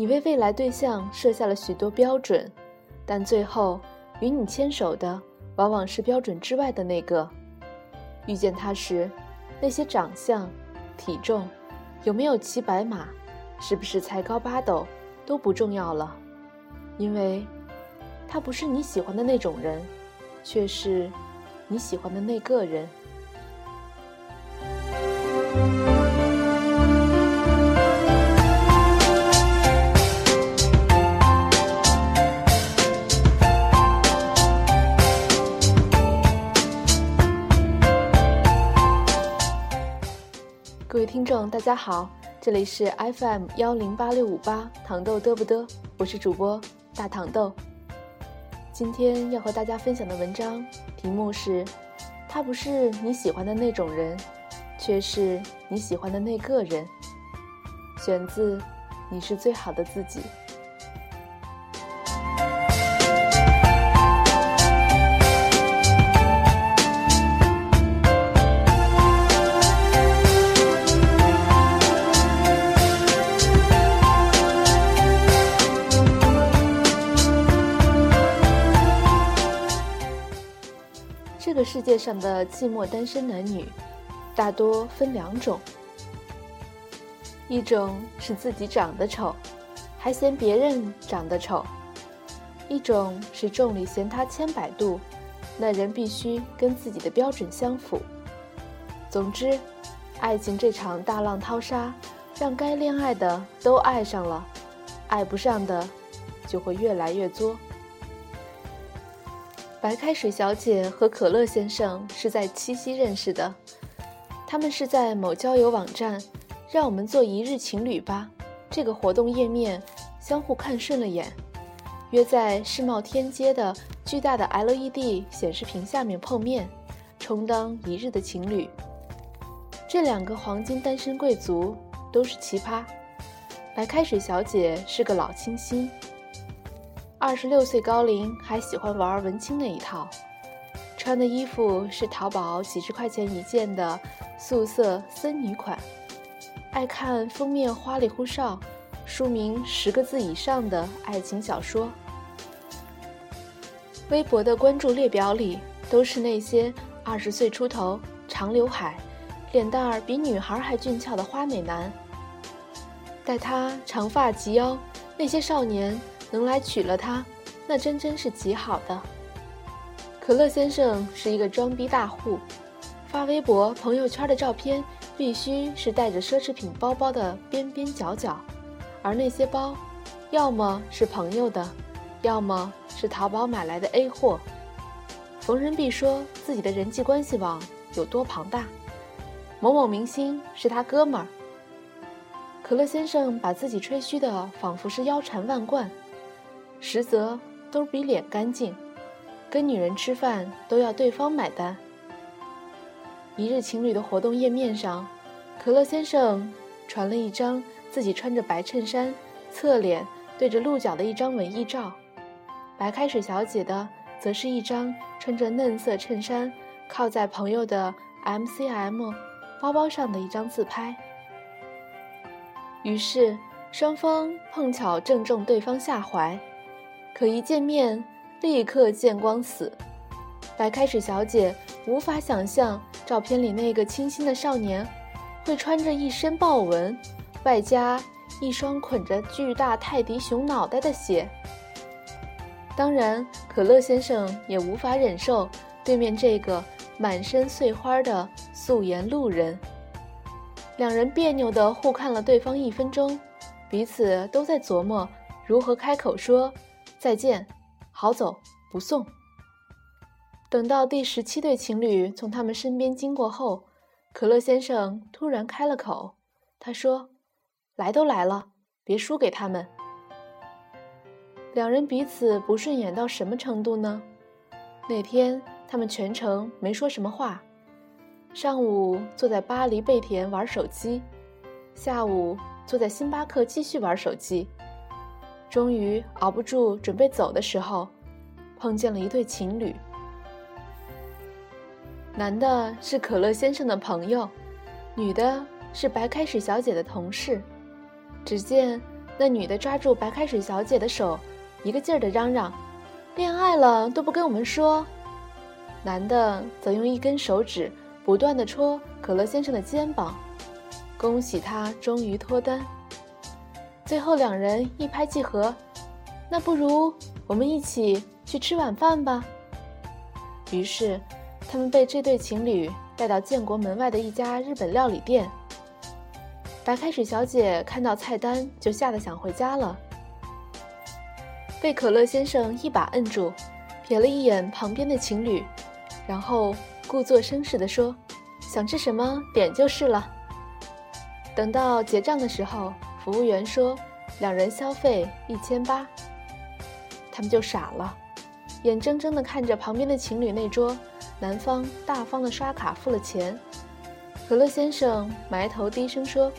你为未来对象设下了许多标准，但最后与你牵手的往往是标准之外的那个。遇见他时，那些长相、体重、有没有骑白马、是不是才高八斗都不重要了，因为，他不是你喜欢的那种人，却是你喜欢的那个人。听众，大家好，这里是 FM 幺零八六五八糖豆嘚不嘚，我是主播大糖豆。今天要和大家分享的文章题目是：他不是你喜欢的那种人，却是你喜欢的那个人。选自《你是最好的自己》。世界上的寂寞单身男女，大多分两种：一种是自己长得丑，还嫌别人长得丑；一种是众里嫌他千百度，那人必须跟自己的标准相符。总之，爱情这场大浪淘沙，让该恋爱的都爱上了，爱不上的就会越来越作。白开水小姐和可乐先生是在七夕认识的，他们是在某交友网站“让我们做一日情侣吧”这个活动页面相互看顺了眼，约在世贸天阶的巨大的 LED 显示屏下面碰面，充当一日的情侣。这两个黄金单身贵族都是奇葩，白开水小姐是个老清新。二十六岁高龄还喜欢玩文青那一套，穿的衣服是淘宝几十块钱一件的素色森女款，爱看封面花里胡哨、书名十个字以上的爱情小说。微博的关注列表里都是那些二十岁出头、长刘海、脸蛋儿比女孩还俊俏的花美男。待他长发及腰，那些少年。能来娶了她，那真真是极好的。可乐先生是一个装逼大户，发微博、朋友圈的照片必须是带着奢侈品包包的边边角角，而那些包，要么是朋友的，要么是淘宝买来的 A 货。逢人必说自己的人际关系网有多庞大，某某明星是他哥们儿。可乐先生把自己吹嘘的仿佛是腰缠万贯。实则都比脸干净，跟女人吃饭都要对方买单。一日情侣的活动页面上，可乐先生传了一张自己穿着白衬衫、侧脸对着鹿角的一张文艺照，白开水小姐的则是一张穿着嫩色衬衫、靠在朋友的 MCM 包包上的一张自拍。于是双方碰巧正中对方下怀。可一见面，立刻见光死。白开水小姐无法想象照片里那个清新的少年，会穿着一身豹纹，外加一双捆着巨大泰迪熊脑袋的鞋。当然，可乐先生也无法忍受对面这个满身碎花的素颜路人。两人别扭地互看了对方一分钟，彼此都在琢磨如何开口说。再见，好走不送。等到第十七对情侣从他们身边经过后，可乐先生突然开了口，他说：“来都来了，别输给他们。”两人彼此不顺眼到什么程度呢？那天他们全程没说什么话，上午坐在巴黎贝甜玩手机，下午坐在星巴克继续玩手机。终于熬不住，准备走的时候，碰见了一对情侣。男的是可乐先生的朋友，女的是白开水小姐的同事。只见那女的抓住白开水小姐的手，一个劲儿的嚷嚷：“恋爱了都不跟我们说。”男的则用一根手指不断的戳可乐先生的肩膀，恭喜他终于脱单。最后两人一拍即合，那不如我们一起去吃晚饭吧。于是，他们被这对情侣带到建国门外的一家日本料理店。白开水小姐看到菜单就吓得想回家了，被可乐先生一把摁住，瞥了一眼旁边的情侣。然后故作绅士地说：“想吃什么点就是了。”等到结账的时候，服务员说：“两人消费一千八。”他们就傻了，眼睁睁地看着旁边的情侣那桌，男方大方地刷卡付了钱。可乐先生埋头低声说：“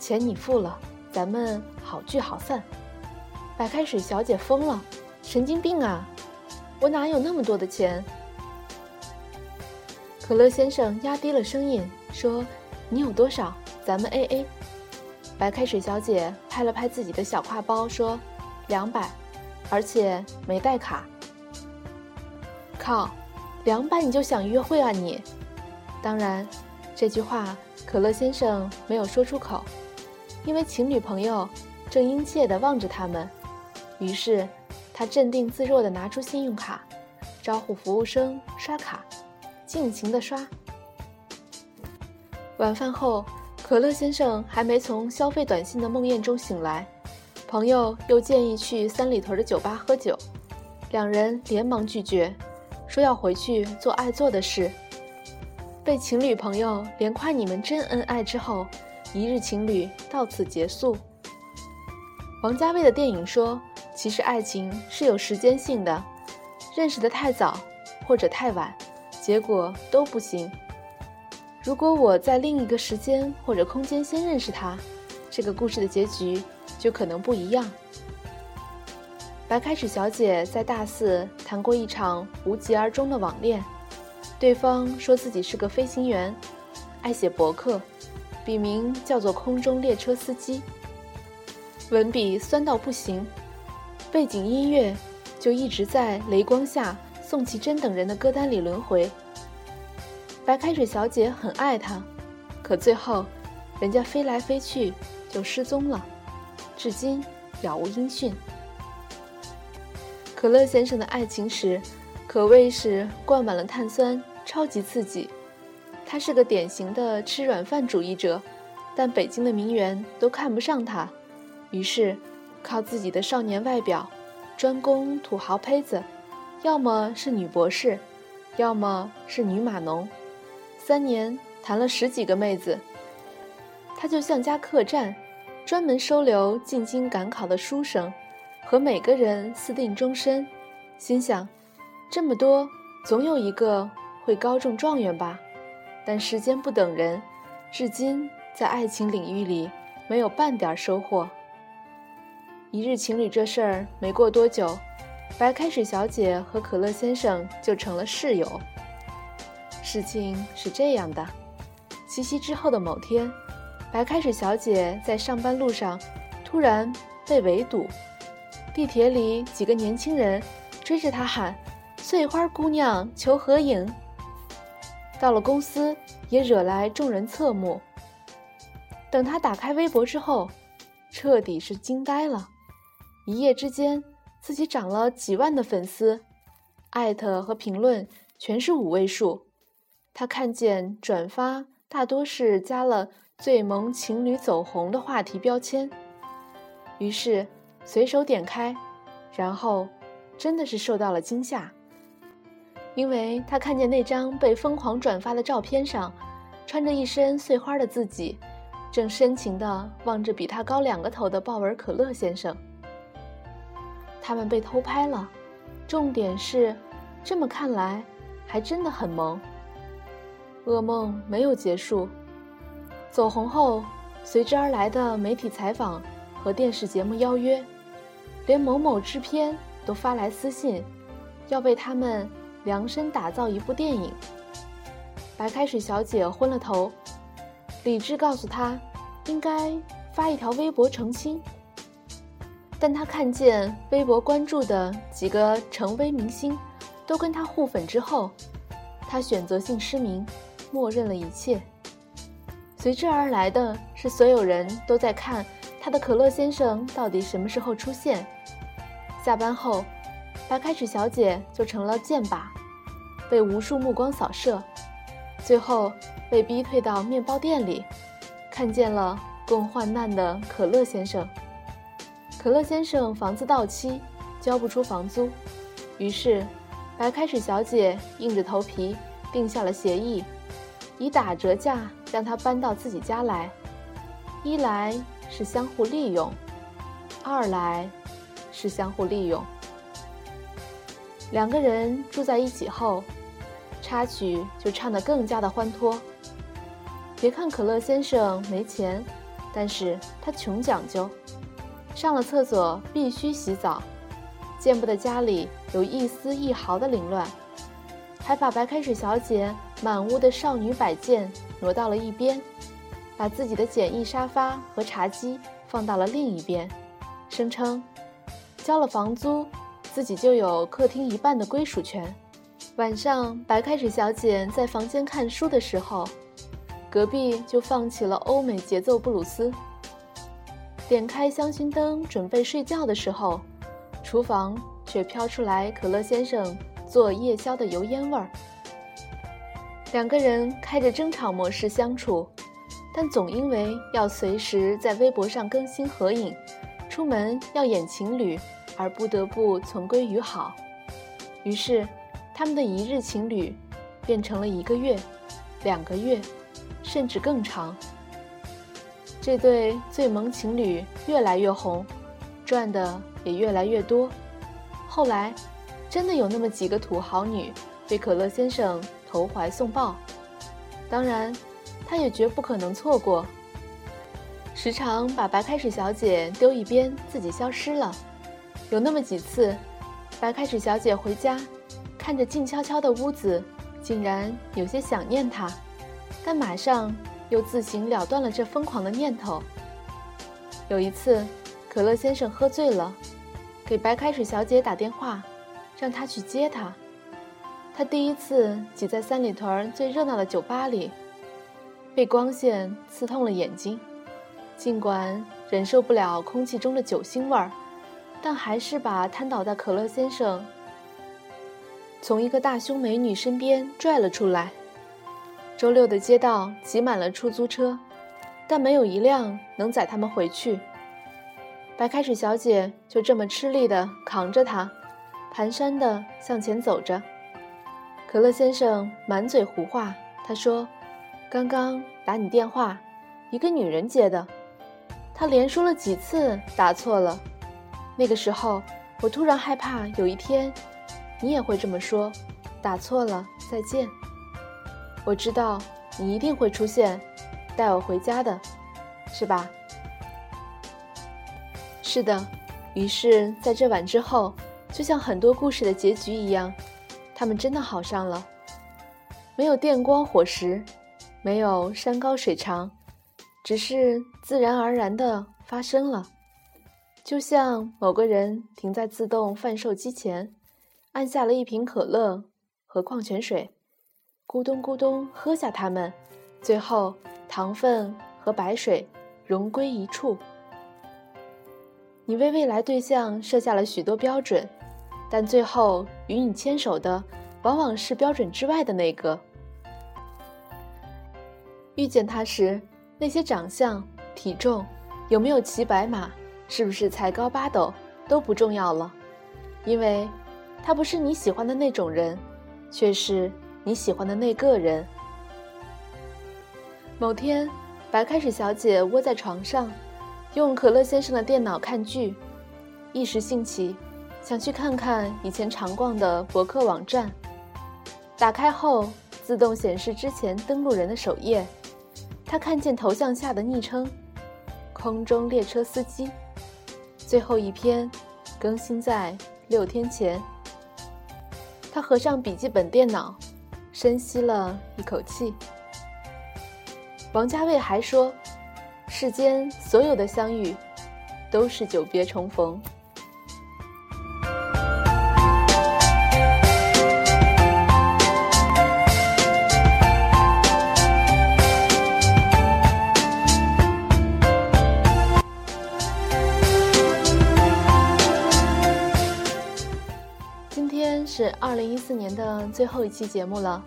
钱你付了，咱们好聚好散。”白开水小姐疯了：“神经病啊！我哪有那么多的钱？”可乐先生压低了声音说：“你有多少？咱们 A A。”白开水小姐拍了拍自己的小挎包说：“两百，而且没带卡。”靠，两百你就想约会啊你？当然，这句话可乐先生没有说出口，因为情侣朋友正殷切地望着他们。于是，他镇定自若地拿出信用卡，招呼服务生刷卡。尽情的刷。晚饭后，可乐先生还没从消费短信的梦魇中醒来，朋友又建议去三里屯的酒吧喝酒，两人连忙拒绝，说要回去做爱做的事。被情侣朋友连夸你们真恩爱之后，一日情侣到此结束。王家卫的电影说，其实爱情是有时间性的，认识的太早或者太晚。结果都不行。如果我在另一个时间或者空间先认识他，这个故事的结局就可能不一样。白开水小姐在大四谈过一场无疾而终的网恋，对方说自己是个飞行员，爱写博客，笔名叫做“空中列车司机”，文笔酸到不行，背景音乐就一直在《雷光下》。宋其珍等人的歌单里轮回。白开水小姐很爱他，可最后，人家飞来飞去就失踪了，至今杳无音讯。可乐先生的爱情史可谓是灌满了碳酸，超级刺激。他是个典型的吃软饭主义者，但北京的名媛都看不上他，于是靠自己的少年外表，专攻土豪胚子。要么是女博士，要么是女码农，三年谈了十几个妹子。他就像家客栈，专门收留进京赶考的书生，和每个人私定终身。心想，这么多，总有一个会高中状元吧。但时间不等人，至今在爱情领域里没有半点收获。一日情侣这事儿没过多久。白开水小姐和可乐先生就成了室友。事情是这样的：七夕之后的某天，白开水小姐在上班路上突然被围堵，地铁里几个年轻人追着她喊：“碎花姑娘，求合影。”到了公司，也惹来众人侧目。等她打开微博之后，彻底是惊呆了，一夜之间。自己涨了几万的粉丝，艾特和评论全是五位数。他看见转发大多是加了“最萌情侣走红”的话题标签，于是随手点开，然后真的是受到了惊吓，因为他看见那张被疯狂转发的照片上，穿着一身碎花的自己，正深情地望着比他高两个头的鲍尔可乐先生。他们被偷拍了，重点是，这么看来，还真的很萌。噩梦没有结束，走红后，随之而来的媒体采访和电视节目邀约，连某某制片都发来私信，要为他们量身打造一部电影。白开水小姐昏了头，理智告诉她，应该发一条微博澄清。但她看见微博关注的几个成微明星都跟她互粉之后，她选择性失明，默认了一切。随之而来的是，所有人都在看他的可乐先生到底什么时候出现。下班后，白开水小姐就成了箭靶，被无数目光扫射，最后被逼退到面包店里，看见了共患难的可乐先生。可乐先生房子到期，交不出房租，于是白开水小姐硬着头皮定下了协议，以打折价让他搬到自己家来。一来是相互利用，二来是相互利用。两个人住在一起后，插曲就唱得更加的欢脱。别看可乐先生没钱，但是他穷讲究。上了厕所必须洗澡，见不得家里有一丝一毫的凌乱，还把白开水小姐满屋的少女摆件挪到了一边，把自己的简易沙发和茶几放到了另一边，声称交了房租，自己就有客厅一半的归属权。晚上，白开水小姐在房间看书的时候，隔壁就放起了欧美节奏布鲁斯。点开香薰灯，准备睡觉的时候，厨房却飘出来可乐先生做夜宵的油烟味儿。两个人开着争吵模式相处，但总因为要随时在微博上更新合影，出门要演情侣，而不得不存归于好。于是，他们的一日情侣变成了一个月、两个月，甚至更长。这对最萌情侣越来越红，赚的也越来越多。后来，真的有那么几个土豪女被可乐先生投怀送抱，当然，他也绝不可能错过。时常把白开水小姐丢一边，自己消失了。有那么几次，白开水小姐回家，看着静悄悄的屋子，竟然有些想念他，但马上。又自行了断了这疯狂的念头。有一次，可乐先生喝醉了，给白开水小姐打电话，让她去接他。他第一次挤在三里屯最热闹的酒吧里，被光线刺痛了眼睛。尽管忍受不了空气中的酒腥味儿，但还是把瘫倒在可乐先生从一个大胸美女身边拽了出来。周六的街道挤满了出租车，但没有一辆能载他们回去。白开水小姐就这么吃力地扛着他，蹒跚地向前走着。可乐先生满嘴胡话，他说：“刚刚打你电话，一个女人接的。”他连说了几次打错了。那个时候，我突然害怕有一天，你也会这么说：“打错了，再见。”我知道你一定会出现，带我回家的，是吧？是的。于是，在这晚之后，就像很多故事的结局一样，他们真的好上了。没有电光火石，没有山高水长，只是自然而然的发生了。就像某个人停在自动贩售机前，按下了一瓶可乐和矿泉水。咕咚咕咚喝下它们，最后糖分和白水融归一处。你为未来对象设下了许多标准，但最后与你牵手的往往是标准之外的那个。遇见他时，那些长相、体重、有没有骑白马、是不是才高八斗都不重要了，因为他不是你喜欢的那种人，却是。你喜欢的那个人。某天，白开水小姐窝在床上，用可乐先生的电脑看剧，一时兴起，想去看看以前常逛的博客网站。打开后，自动显示之前登录人的首页。他看见头像下的昵称“空中列车司机”，最后一篇更新在六天前。他合上笔记本电脑。深吸了一口气。王家卫还说：“世间所有的相遇，都是久别重逢。是二零一四年的最后一期节目了。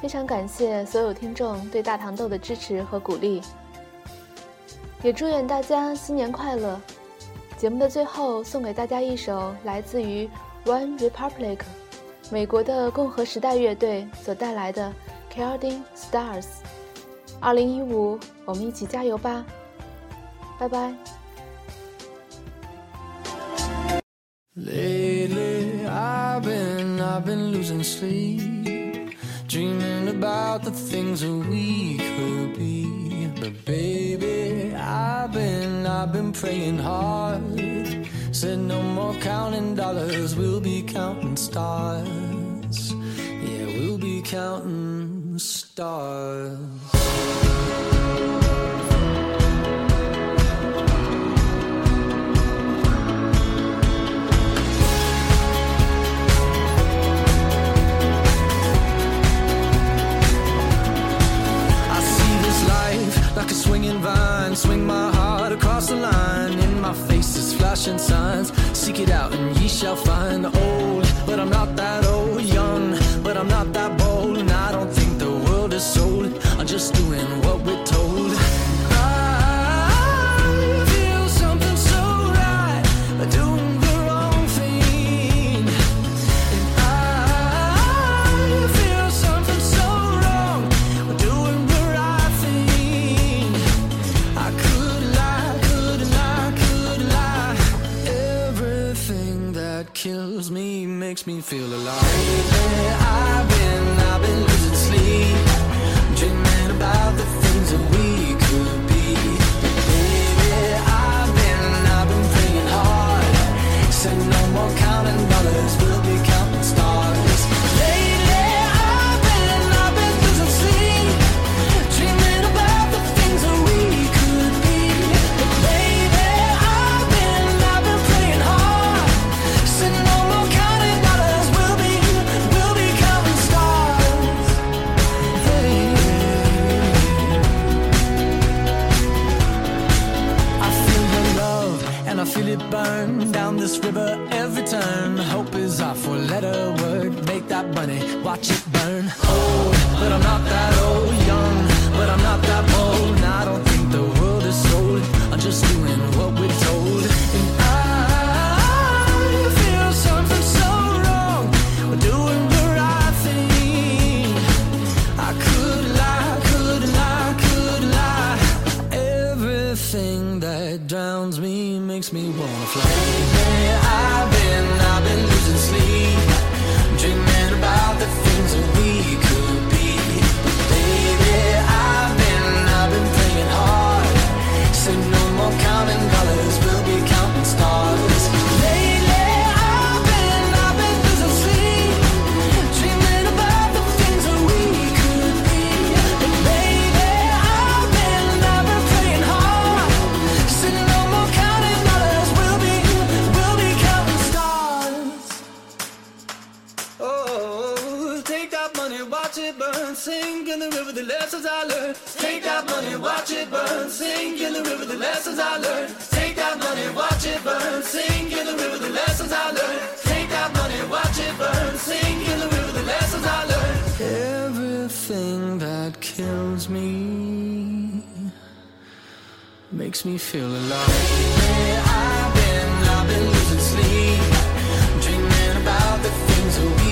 非常感谢所有听众对大糖豆的支持和鼓励，也祝愿大家新年快乐。节目的最后，送给大家一首来自于 One Republic，美国的共和时代乐队所带来的《Counting Stars》。二零一五，我们一起加油吧！拜拜。Dreaming about the things that we could be. But baby, I've been, I've been praying hard. Said no more counting dollars, we'll be counting stars. Yeah, we'll be counting stars. Feel alive. Makes me wanna fly. Sink in the river, the lessons I learned. Take that money, watch it burn. Sink in the river, the lessons I learned. Take that money, watch it burn. Sink in the river, the lessons I learned. Take that money, watch it burn. Sink in the river, the lessons I learned. Everything that kills me makes me feel alive. Where I've been, I've been losing sleep, dreaming about the things that